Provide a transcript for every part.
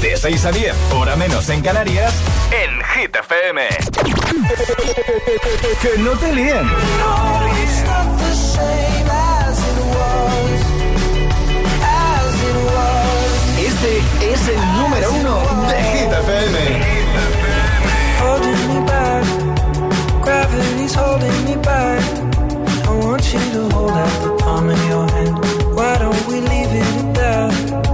De 6 a 10, hora menos en Canarias, en Hit FM. que no te líen. Este es el número uno de Hit FM. I want you to hold out the palm of your hand. Why don't we leave it at that?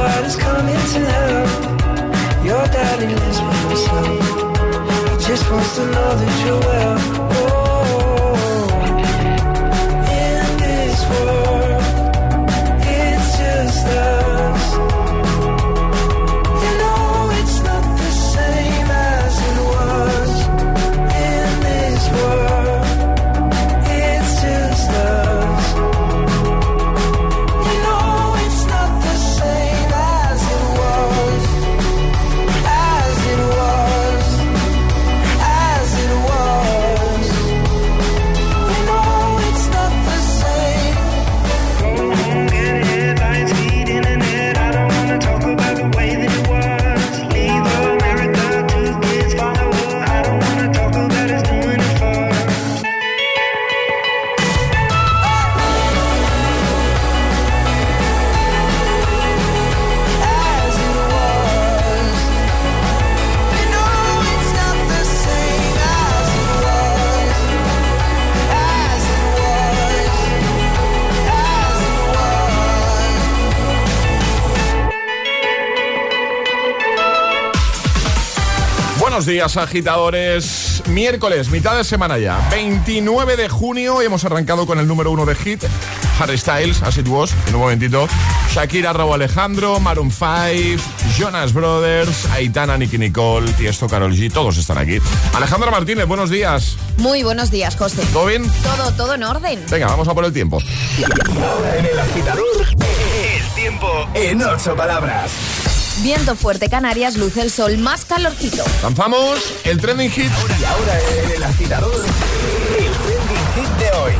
Nobody's coming to help. Your daddy lives by himself. He just wants to know that you're well. Días, agitadores. Miércoles, mitad de semana ya. 29 de junio y hemos arrancado con el número uno de hit. Harry Styles, As It Was, en un momentito. Shakira, Raúl Alejandro, Maroon 5, Jonas Brothers, Aitana, Nicky Nicole, Tiesto, Carol G. Todos están aquí. Alejandra Martínez, buenos días. Muy buenos días, José. ¿Todo bien? Todo, todo en orden. Venga, vamos a por el tiempo. Ahora en el agitador, el tiempo en ocho palabras. Viento fuerte Canarias, luce el sol, más calorcito. Lanzamos el trending hit. Y ahora el agitador, el trending hit de hoy.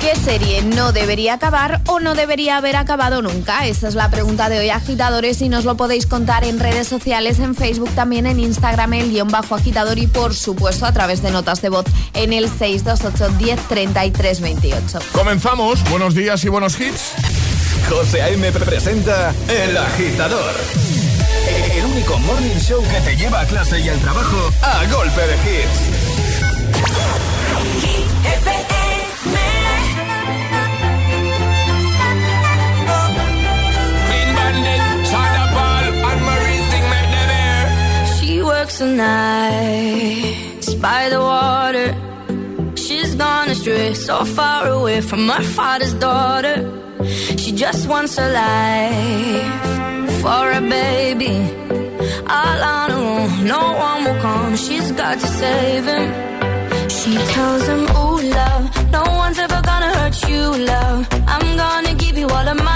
¿Qué serie no debería acabar o no debería haber acabado nunca? Esta es la pregunta de hoy, agitadores, y nos lo podéis contar en redes sociales, en Facebook, también en Instagram, el guion bajo agitador y por supuesto a través de notas de voz en el 628 10 33 28. Comenzamos. Buenos días y buenos hits. José A.M. presenta El Agitador. El único morning show que te lleva a clase y al trabajo a golpe de hits. She works the nights by the water. She's gone astray, so far away from her father's daughter. She just wants a life for a baby. All on her no one will come. She's got to save him. She tells him, Ooh, love, no one's ever gonna hurt you, love. I'm gonna give you all of my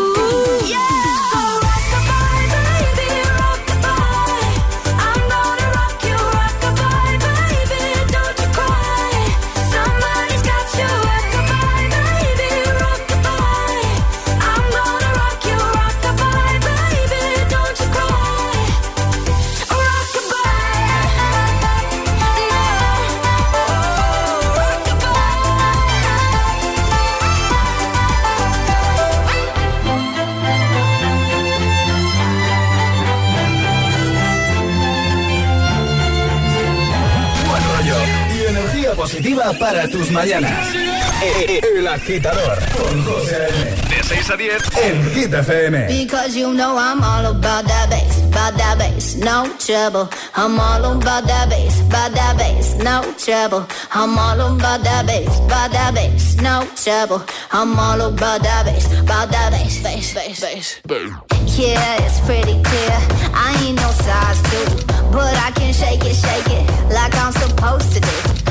Energía positiva para tus mañanas. Eh, El agitador con José. De 6 a 10 en Hit FM. Because you know I'm all about that bass, about that bass, no trouble. I'm all about that bass, about that bass, no trouble. I'm all about that bass, about that bass, no trouble. I'm all about that bass, about that bass, bass, bass, bass. Yeah, it's pretty clear. I ain't no size two, but I can shake it, shake it like I'm supposed to do.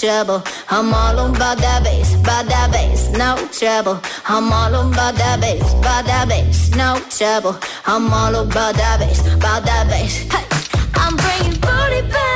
trouble. I'm all about that bass, about that bass, no trouble. I'm all about that bass, about that bass, no trouble. I'm all about that bass, about that bass. Hey, I'm bringing booty back.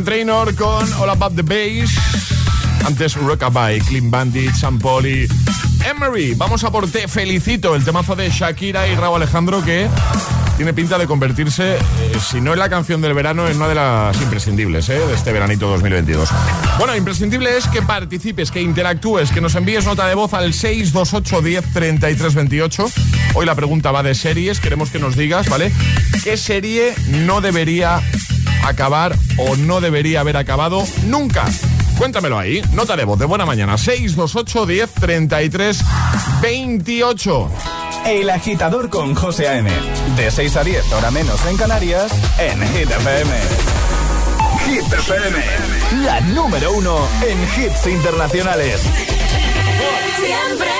Megan Trainor con All About the Bass. Antes Rockabye, Clean Bandit, Sam Poli, Emery. Vamos a por Te Felicito, el temazo de Shakira y Raúl Alejandro que tiene pinta de convertirse, eh, si no en la canción del verano, en una de las imprescindibles eh, de este veranito 2022. Bueno, imprescindible es que participes, que interactúes, que nos envíes nota de voz al 628 10 33 28. Hoy la pregunta va de series, queremos que nos digas, ¿vale? ¿Qué serie no debería acabar o no debería haber acabado nunca? Cuéntamelo ahí. Nota de voz de buena mañana. 628 10 33 28. El agitador con José A.M. De 6 a 10, hora menos en Canarias, en Hit FM. Hit FM. La número uno en hits internacionales. Siempre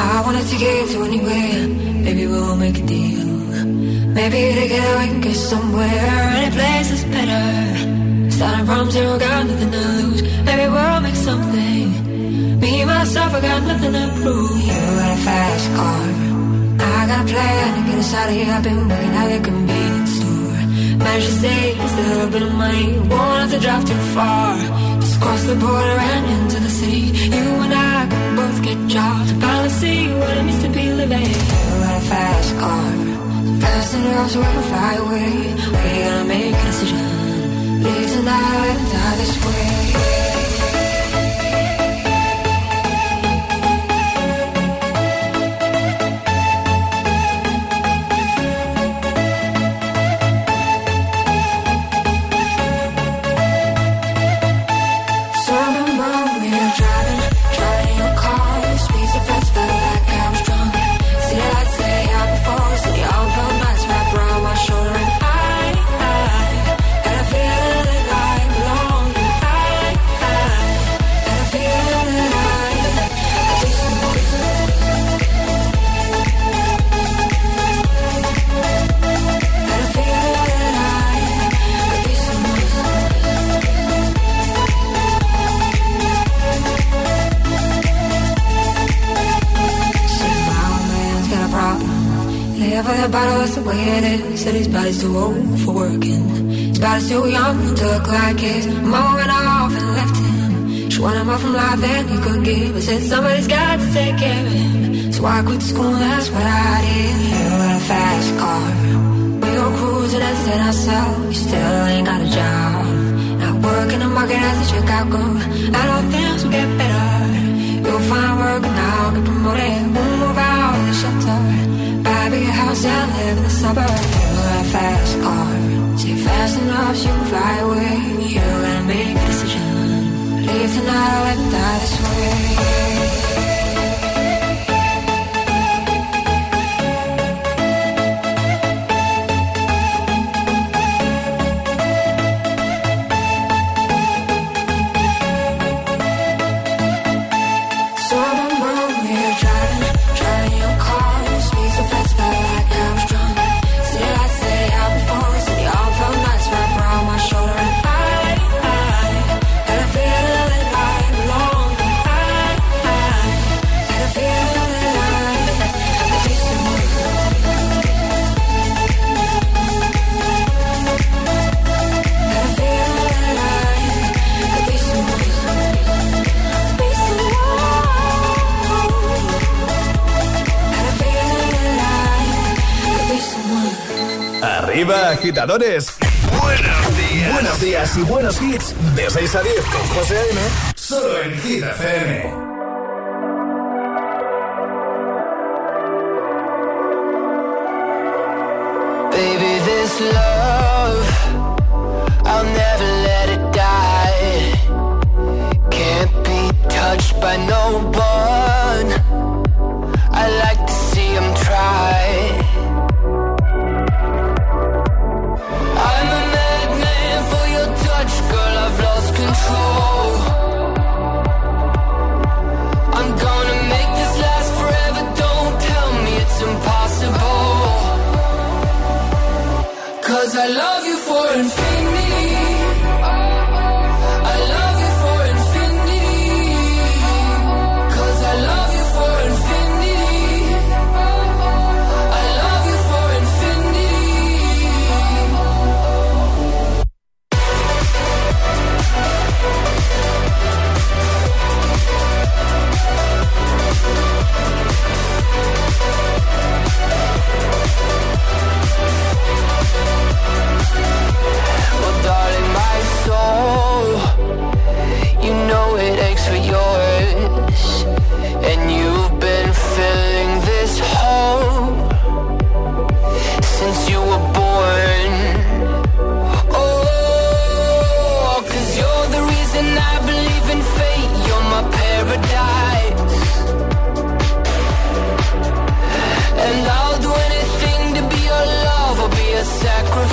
I wanna take you to anywhere. Maybe we'll make a deal. Maybe together we can get somewhere. Any place is better. Starting from zero, got nothing to lose. Maybe we'll make something. Me myself, I got nothing to prove. You got a fast car. I got a plan to get us out of here. I've been working at the convenience store. Managed to save just a little bit of money. Won't have to drive too far. Just cross the border and into the city. You and I both get jobs. Finally see what it means to be living. You got a fast car. Fast enough so we can fly away. We're gonna make a decision. Leave tonight die this way. Body's too old for working. His body's too young to look like his. Mom went off and left him. She wanted more from life than he could give. But said somebody's got to take care of him. So I quit school, that's what I did. You got a fast car. We go cruising and set ourselves. You still ain't got a job. Not working the market as a Chicago. I know things will get better. You'll find work now, get promoted. We'll move out of the shelter. Buy a bigger house and live in the suburbs. Fast car. See fast enough, you can fly away. You gotta make a decision. Leave tonight or let die this way. Agitadores. Buenos días. Buenos días y buenos hits. De 6 a 10 con José A.M. Solo en Hit FM. Baby, this love, I'll never let it die. Can't be touched by no one. You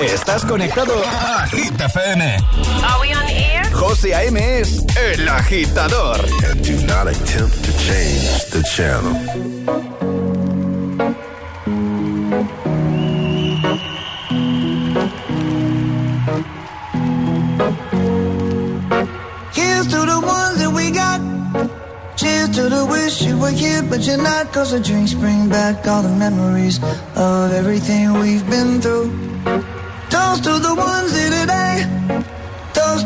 Estás conectado a Hit FM. Are? José A.M. es el agitador. And do not attempt to change the channel. Here's to the ones that we got. Cheers to the wish you were here, but you're not. Cause the drinks bring back all the memories of everything we've been through. Toast to the ones here today. Toast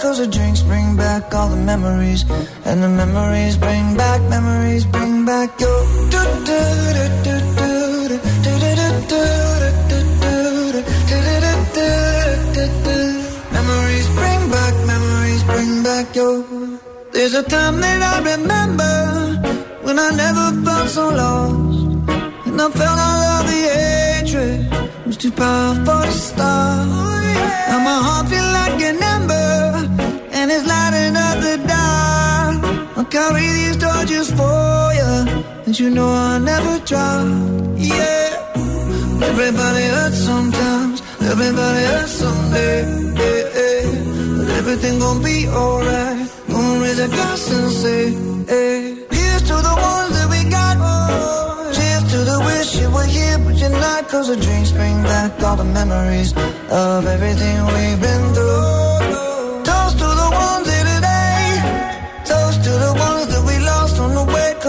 Cause the drinks bring back all the memories. And the memories bring back, memories bring back your. do do do do do do do do do do do do Memories bring back, memories bring back your. There's a time that I remember when I never felt so lost. And I felt all of the hatred was too powerful to stop. Now my heart feel like an ember and it's lighting up the dark. I'll carry these torches for you and you know I'll never drop. Yeah. Everybody hurts sometimes, everybody hurts someday. Yeah, yeah. But everything gon' be alright. Gonna raise a glass and say, hey. Here's to the ones that we got. Cheers to the wish you were here, but you're not. Cause the drinks bring back all the memories of everything we've been through.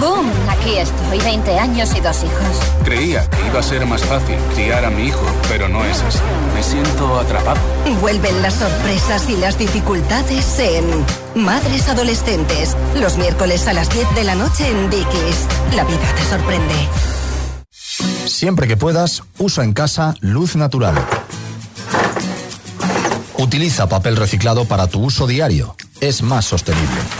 ¡Boom! Aquí estoy, 20 años y dos hijos. Creía que iba a ser más fácil criar a mi hijo, pero no es así. Me siento atrapado. Vuelven las sorpresas y las dificultades en Madres Adolescentes. Los miércoles a las 10 de la noche en Dickies. La vida te sorprende. Siempre que puedas, usa en casa luz natural. Utiliza papel reciclado para tu uso diario. Es más sostenible.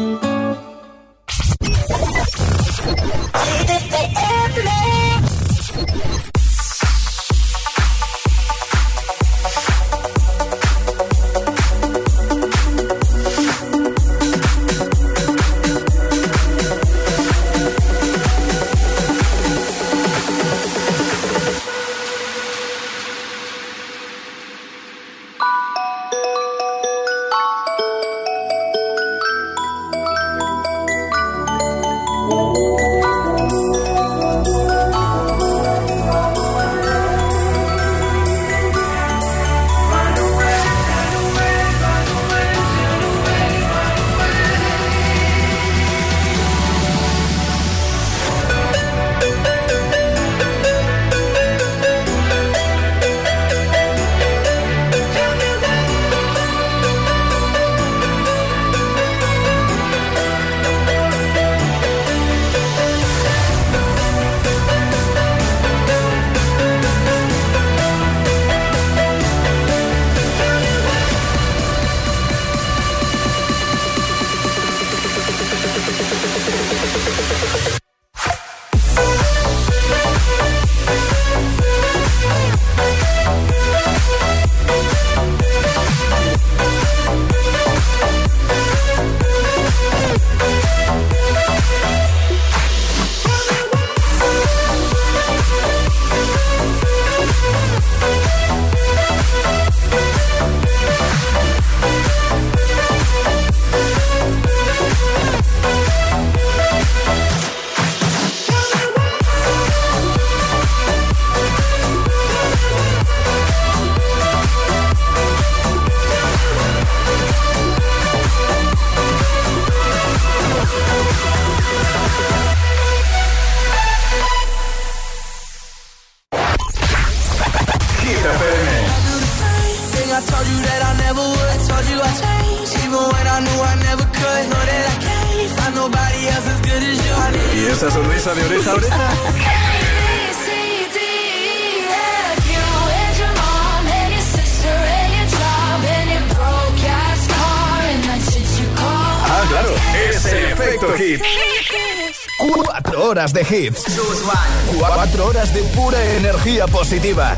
Y esa sonrisa de oreja oreja. Ah, claro, es el efecto hit. Cuatro horas de hits. Cuatro horas de pura energía positiva.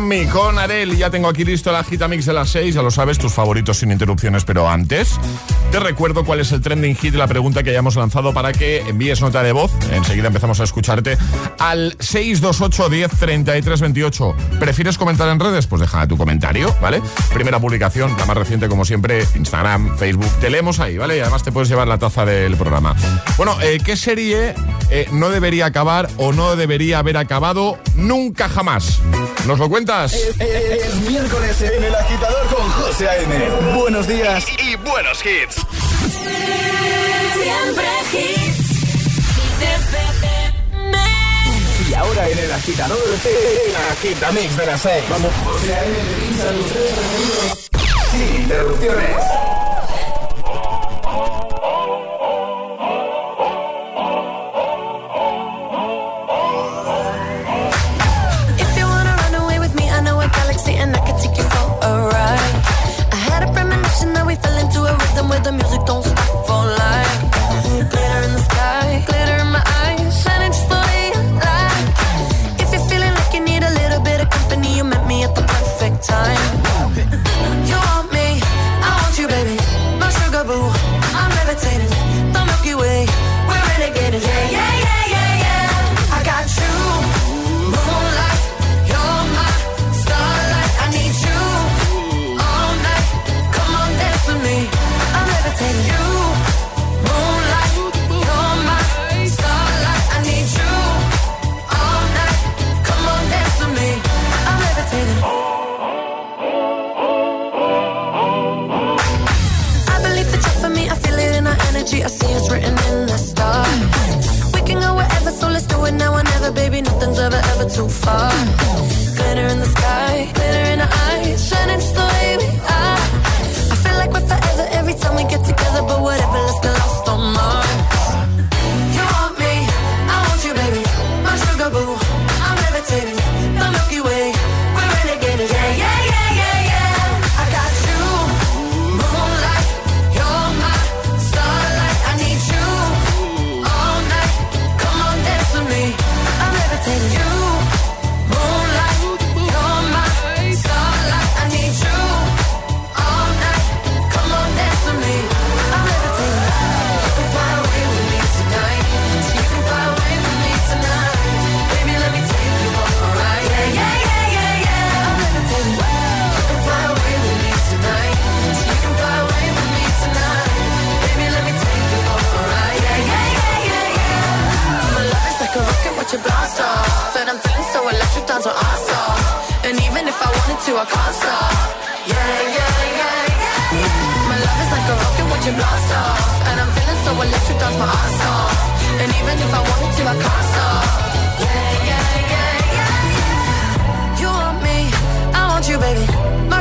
Me con Arel. Ya tengo aquí listo la gita mix de las 6. Ya lo sabes, tus favoritos sin interrupciones. Pero antes, te recuerdo cuál es el trending hit, la pregunta que hayamos lanzado para que envíes nota de voz. Enseguida empezamos a escucharte al 628 10 33 28. ¿Prefieres comentar en redes? Pues deja tu comentario, ¿vale? Primera publicación, la más reciente, como siempre, Instagram, Facebook. Te leemos ahí, ¿vale? Y además te puedes llevar la taza del programa. Bueno, eh, ¿qué serie eh, no debería acabar o no debería haber acabado nunca jamás? ¿Nos lo cuentas? Es miércoles en El Agitador con José A.M. Buenos días y, buenos hits. Siempre hits. Y ahora en El Agitador, el Agitamix de las 6. Vamos. José A.M. sin interrupciones.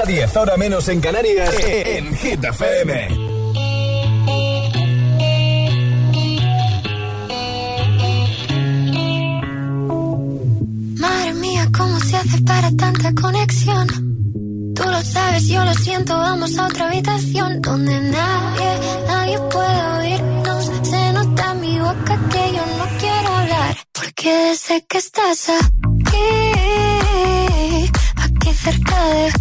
A 10, ahora menos en Canarias, en Hit FM. Madre mía, ¿cómo se hace para tanta conexión? Tú lo sabes, yo lo siento, vamos a otra habitación donde nadie, nadie puede oírnos. Se nota en mi boca que yo no quiero hablar, porque desde que estás aquí, aquí cerca de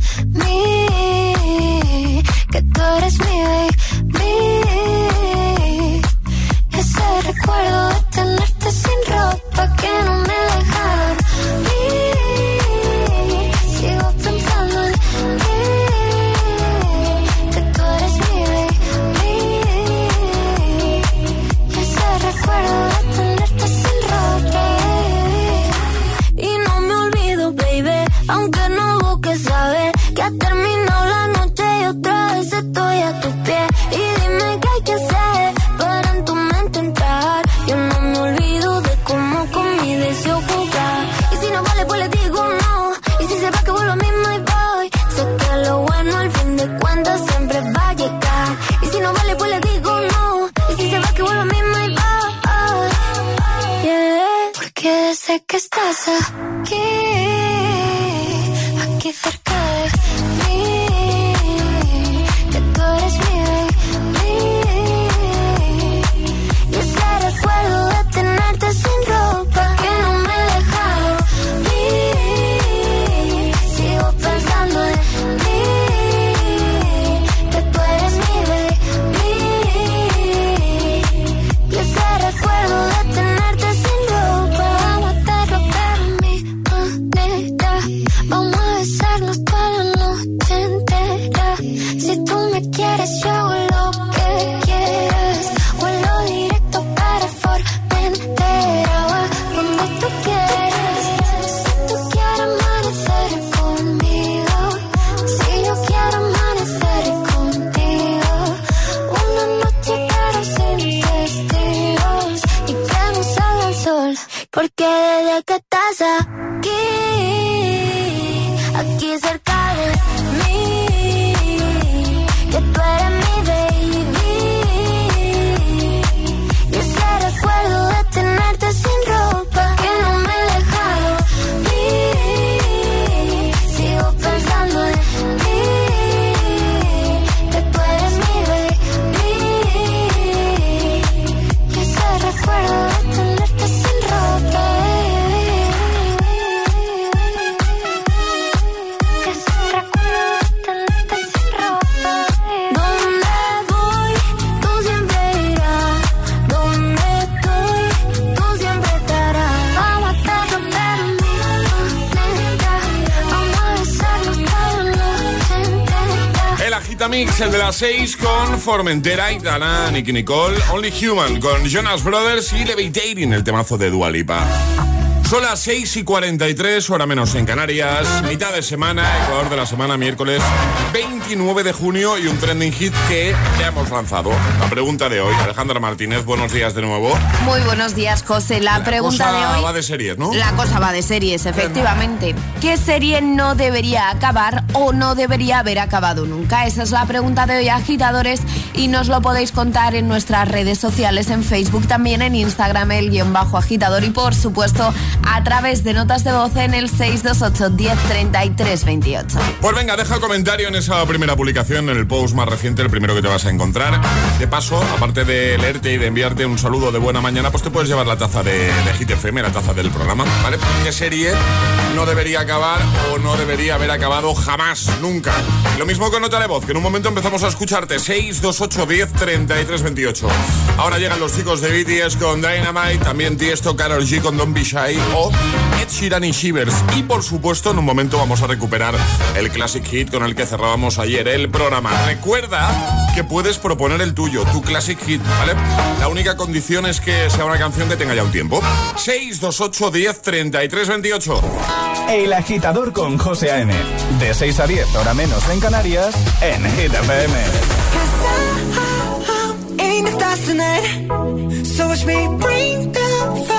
Formentera, Itana, Nicky Nicole, Only Human con Jonas Brothers y Levitating, el temazo de Dua Lipa. Son las 6 y 43, hora menos en Canarias, mitad de semana, Ecuador de la semana, miércoles 29 de junio y un trending hit que ya hemos lanzado. La pregunta de hoy, Alejandra Martínez, buenos días de nuevo. Muy buenos días, José. La, pregunta cosa de hoy. va de series, ¿no? La cosa va de series, efectivamente. ¿Qué serie no debería acabar o no debería haber acabado nunca? Esa es la pregunta de hoy, agitadores, y nos lo podéis contar en nuestras redes sociales, en Facebook, también en Instagram, el guion bajo agitador, y por supuesto a través de notas de voz en el 628 10 33 28. Pues venga, deja comentario en esa primera publicación, en el post más reciente, el primero que te vas a encontrar. De paso, aparte de leerte y de enviarte un saludo de buena mañana, pues te puedes llevar la taza de, de Hit la taza del programa, ¿vale? ¿Qué serie no debería acabar o no debería haber acabado jamás, nunca? Lo mismo con nota de voz, que en un momento empezamos a escucharte. 628 10 33 28. Ahora llegan los chicos de BTS con Dynamite, también Tiesto, Karol G con Don't Be Shy o Ed Sheeran y Shivers. Y por supuesto, en un momento vamos a recuperar el classic hit con el que cerrábamos ayer el programa. Recuerda que puedes proponer el tuyo, tu classic hit, ¿vale? La única condición es que sea una canción que tenga ya un tiempo. 628 10 33 28. El agitador con José A.M. De 6 a 10, hora menos en Canarias, en Hit FM. Ain't the stars tonight. So watch me bring the fire,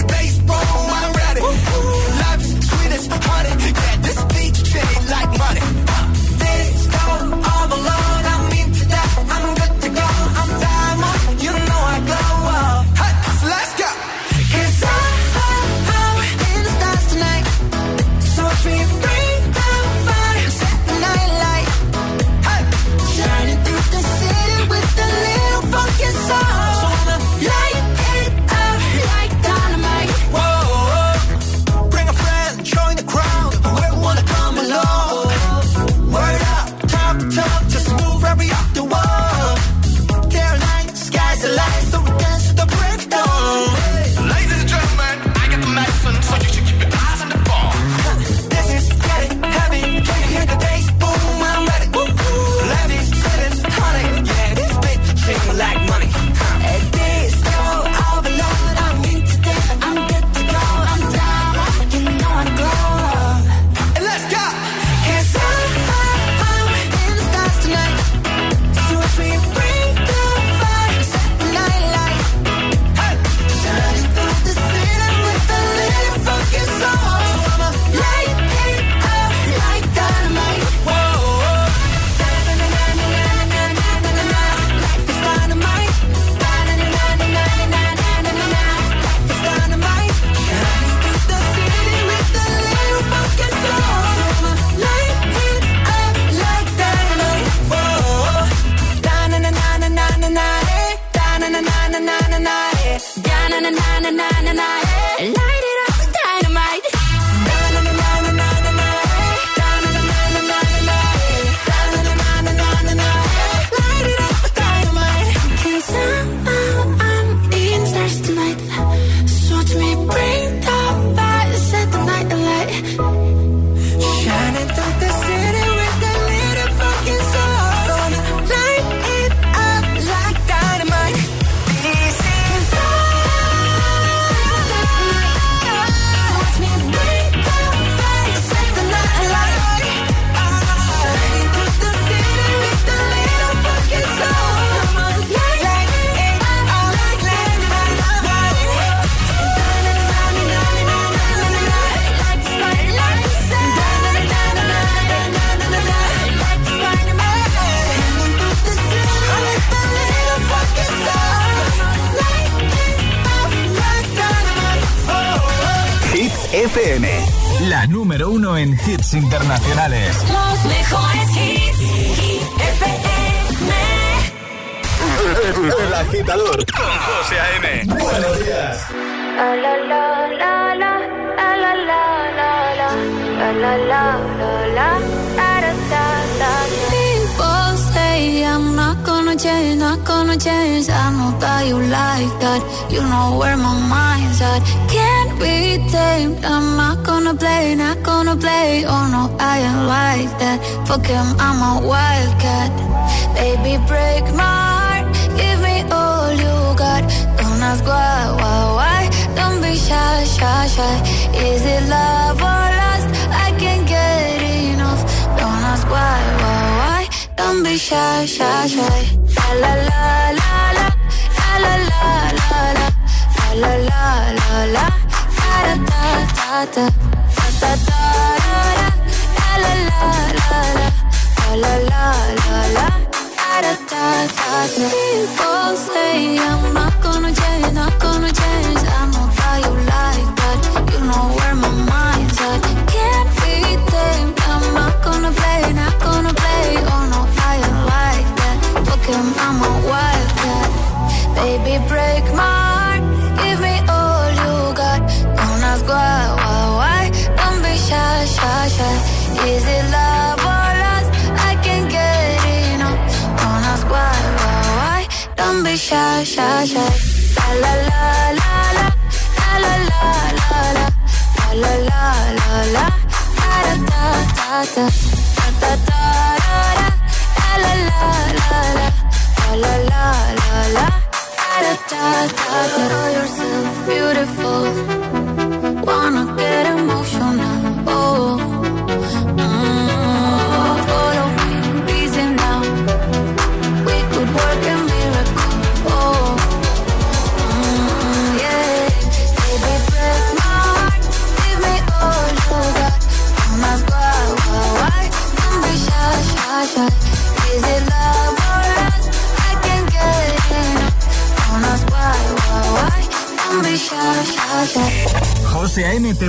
da da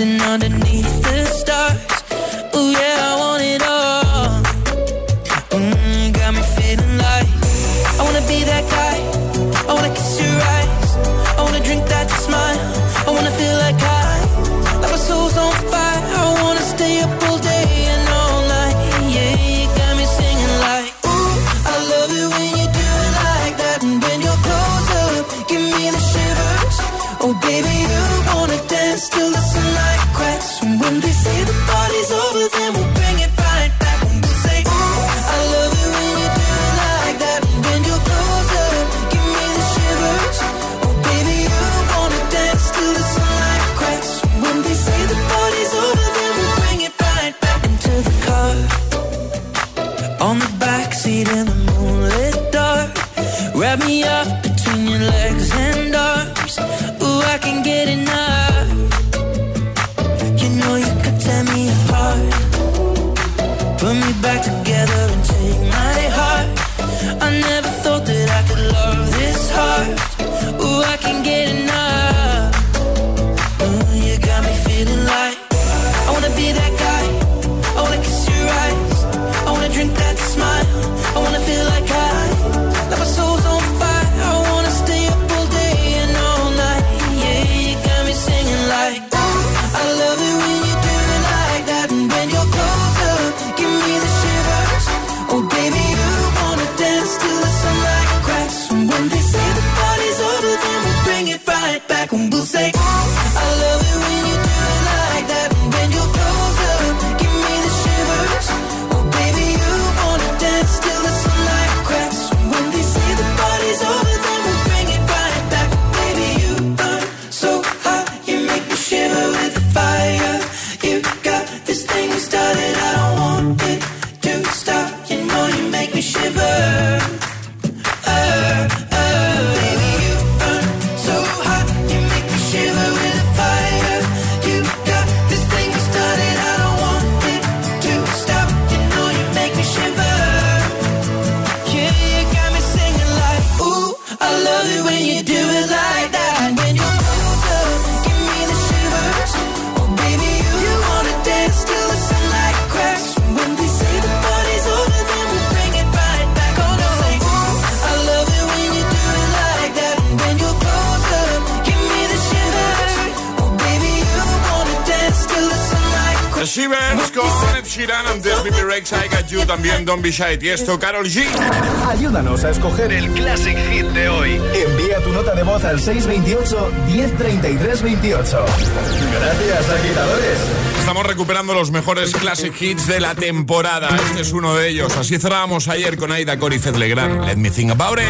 dancing underneath the stars. Don't Be Shy, Tiesto, Carol G. Ayúdanos a escoger el Classic Hit de hoy. Envía tu nota de voz al 628-103328. Gracias, agitadores. Estamos recuperando los mejores Classic Hits de la temporada. Este es uno de ellos. Así cerrábamos ayer con Aida Cori Legrand. Let me think about it.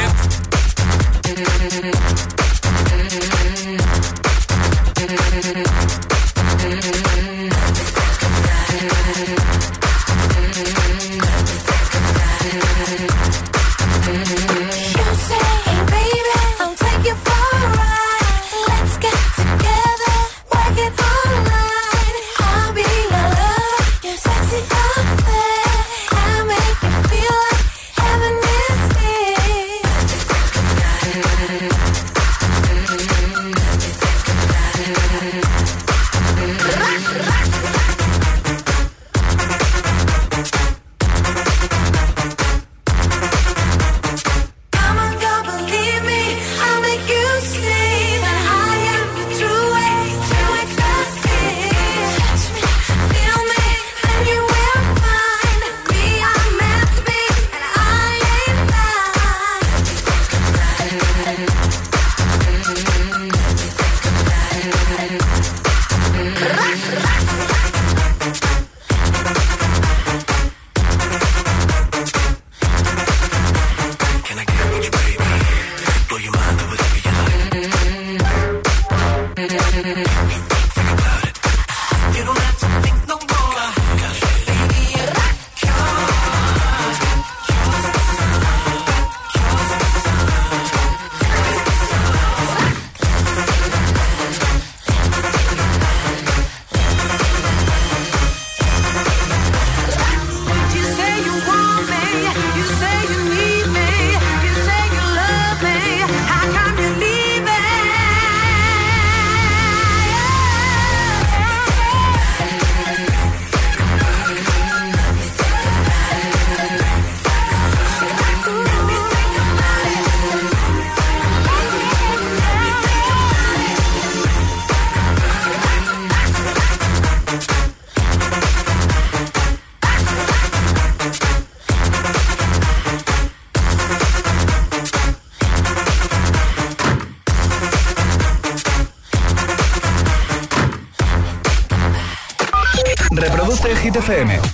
FM.